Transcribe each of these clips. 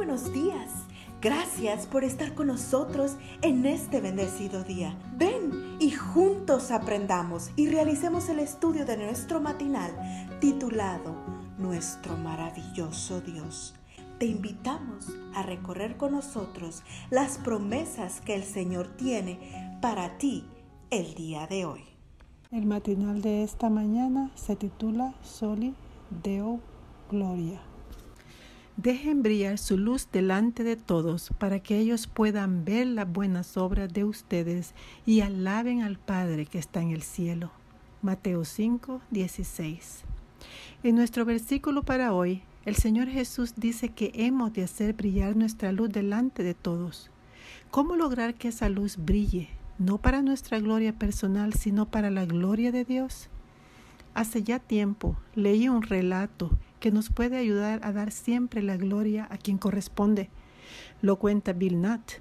buenos días. Gracias por estar con nosotros en este bendecido día. Ven y juntos aprendamos y realicemos el estudio de nuestro matinal titulado Nuestro maravilloso Dios. Te invitamos a recorrer con nosotros las promesas que el Señor tiene para ti el día de hoy. El matinal de esta mañana se titula Soli Deo Gloria. Dejen brillar su luz delante de todos para que ellos puedan ver las buenas obras de ustedes y alaben al Padre que está en el cielo. Mateo 5, 16. En nuestro versículo para hoy, el Señor Jesús dice que hemos de hacer brillar nuestra luz delante de todos. ¿Cómo lograr que esa luz brille, no para nuestra gloria personal, sino para la gloria de Dios? Hace ya tiempo leí un relato que nos puede ayudar a dar siempre la gloria a quien corresponde. Lo cuenta Bill Nutt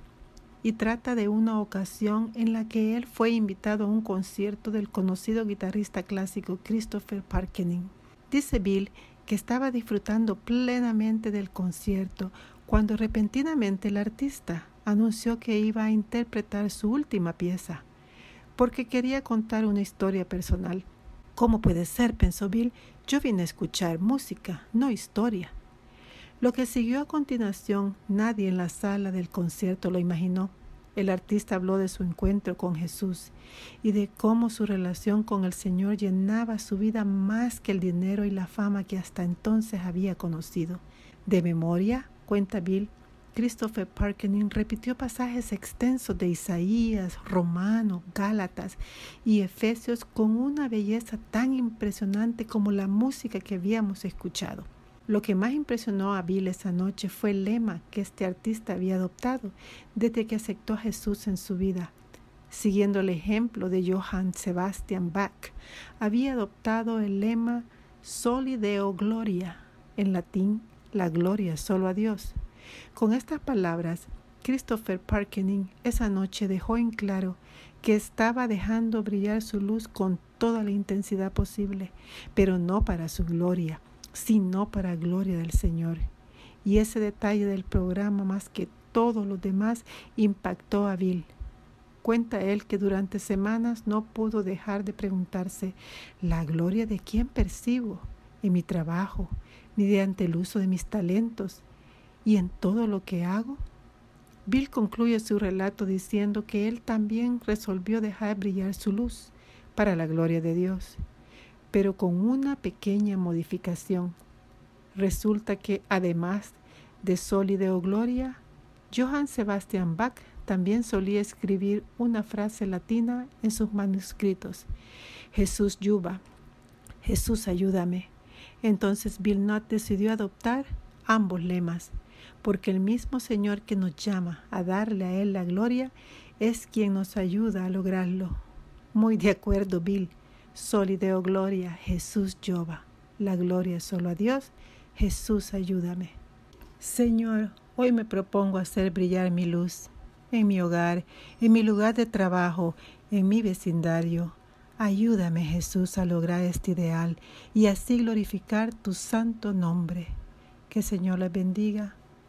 y trata de una ocasión en la que él fue invitado a un concierto del conocido guitarrista clásico Christopher Parkening. Dice Bill que estaba disfrutando plenamente del concierto cuando repentinamente el artista anunció que iba a interpretar su última pieza, porque quería contar una historia personal. ¿Cómo puede ser? pensó Bill. Yo vine a escuchar música, no historia. Lo que siguió a continuación, nadie en la sala del concierto lo imaginó. El artista habló de su encuentro con Jesús y de cómo su relación con el Señor llenaba su vida más que el dinero y la fama que hasta entonces había conocido. De memoria, cuenta Bill, Christopher Parkening repitió pasajes extensos de Isaías, Romanos, Gálatas y Efesios con una belleza tan impresionante como la música que habíamos escuchado. Lo que más impresionó a Bill esa noche fue el lema que este artista había adoptado desde que aceptó a Jesús en su vida. Siguiendo el ejemplo de Johann Sebastian Bach, había adoptado el lema Soli Deo Gloria, en latín, la gloria solo a Dios. Con estas palabras, Christopher Parkening esa noche dejó en claro que estaba dejando brillar su luz con toda la intensidad posible, pero no para su gloria, sino para gloria del Señor. Y ese detalle del programa, más que todos los demás, impactó a Bill. Cuenta él que durante semanas no pudo dejar de preguntarse, ¿la gloria de quién percibo? En mi trabajo, mediante el uso de mis talentos, y en todo lo que hago? Bill concluye su relato diciendo que él también resolvió dejar brillar su luz para la gloria de Dios, pero con una pequeña modificación. Resulta que además de sólido gloria, Johann Sebastian Bach también solía escribir una frase latina en sus manuscritos. Jesús yuba, Jesús ayúdame. Entonces Bill Nutt decidió adoptar ambos lemas porque el mismo Señor que nos llama a darle a Él la gloria es quien nos ayuda a lograrlo. Muy de acuerdo, Bill. Solideo gloria, Jesús Jova. La gloria solo a Dios. Jesús, ayúdame. Señor, hoy me propongo hacer brillar mi luz en mi hogar, en mi lugar de trabajo, en mi vecindario. Ayúdame, Jesús, a lograr este ideal y así glorificar tu santo nombre. Que Señor les bendiga